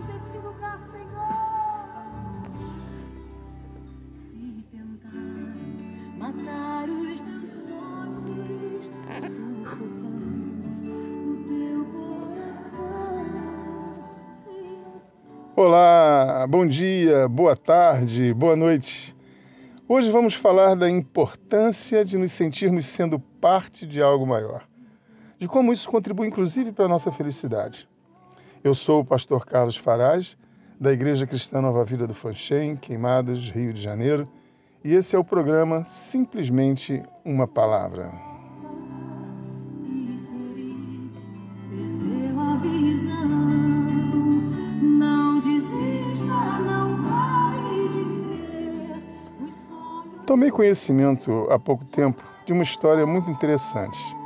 desse lugar, Senhor. Se tentar matar os teus sonhos, sufocando o teu coração. Olá, bom dia, boa tarde, boa noite. Hoje vamos falar da importância de nos sentirmos sendo parte de algo maior, de como isso contribui inclusive para a nossa felicidade. Eu sou o pastor Carlos Farage, da Igreja Cristã Nova Vida do Fanchen, Queimadas, Rio de Janeiro, e esse é o programa Simplesmente uma Palavra. Tomei conhecimento há pouco tempo de uma história muito interessante.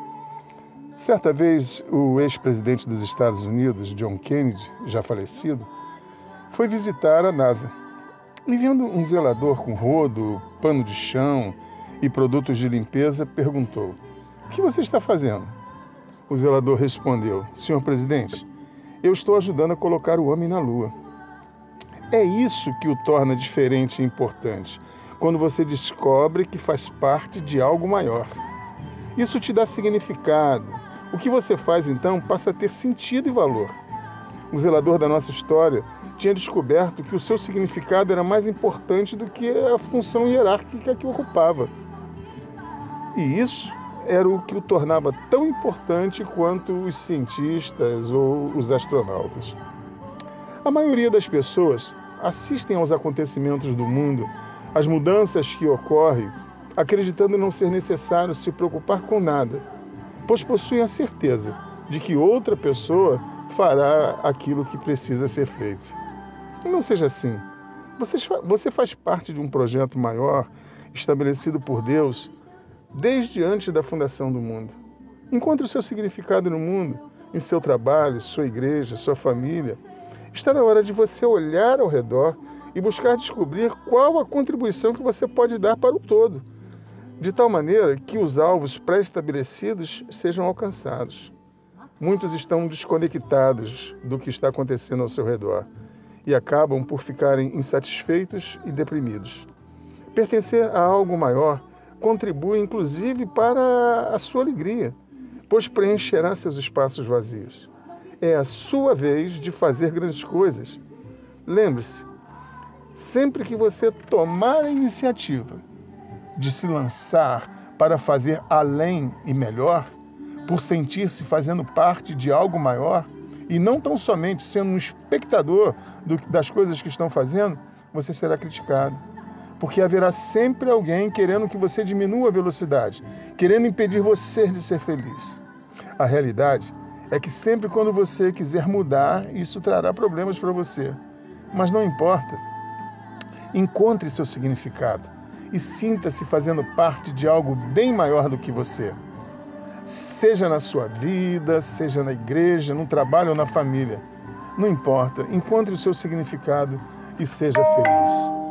Certa vez, o ex-presidente dos Estados Unidos, John Kennedy, já falecido, foi visitar a NASA. E vendo um zelador com rodo, pano de chão e produtos de limpeza, perguntou: O que você está fazendo? O zelador respondeu: Senhor presidente, eu estou ajudando a colocar o homem na Lua. É isso que o torna diferente e importante, quando você descobre que faz parte de algo maior. Isso te dá significado. O que você faz então passa a ter sentido e valor. O zelador da nossa história tinha descoberto que o seu significado era mais importante do que a função hierárquica que ocupava. E isso era o que o tornava tão importante quanto os cientistas ou os astronautas. A maioria das pessoas assistem aos acontecimentos do mundo, às mudanças que ocorrem, acreditando não ser necessário se preocupar com nada, pois possuem a certeza de que outra pessoa fará aquilo que precisa ser feito. Não seja assim. Você, você faz parte de um projeto maior estabelecido por Deus desde antes da fundação do mundo. Encontre o seu significado no mundo, em seu trabalho, sua igreja, sua família. Está na hora de você olhar ao redor e buscar descobrir qual a contribuição que você pode dar para o todo, de tal maneira que os alvos pré-estabelecidos sejam alcançados. Muitos estão desconectados do que está acontecendo ao seu redor e acabam por ficarem insatisfeitos e deprimidos. Pertencer a algo maior contribui inclusive para a sua alegria, pois preencherá seus espaços vazios. É a sua vez de fazer grandes coisas. Lembre-se, sempre que você tomar a iniciativa de se lançar para fazer além e melhor, por sentir-se fazendo parte de algo maior e não tão somente sendo um espectador do, das coisas que estão fazendo, você será criticado. Porque haverá sempre alguém querendo que você diminua a velocidade, querendo impedir você de ser feliz. A realidade é que sempre quando você quiser mudar, isso trará problemas para você. Mas não importa. Encontre seu significado e sinta-se fazendo parte de algo bem maior do que você. Seja na sua vida, seja na igreja, no trabalho ou na família. Não importa, encontre o seu significado e seja feliz.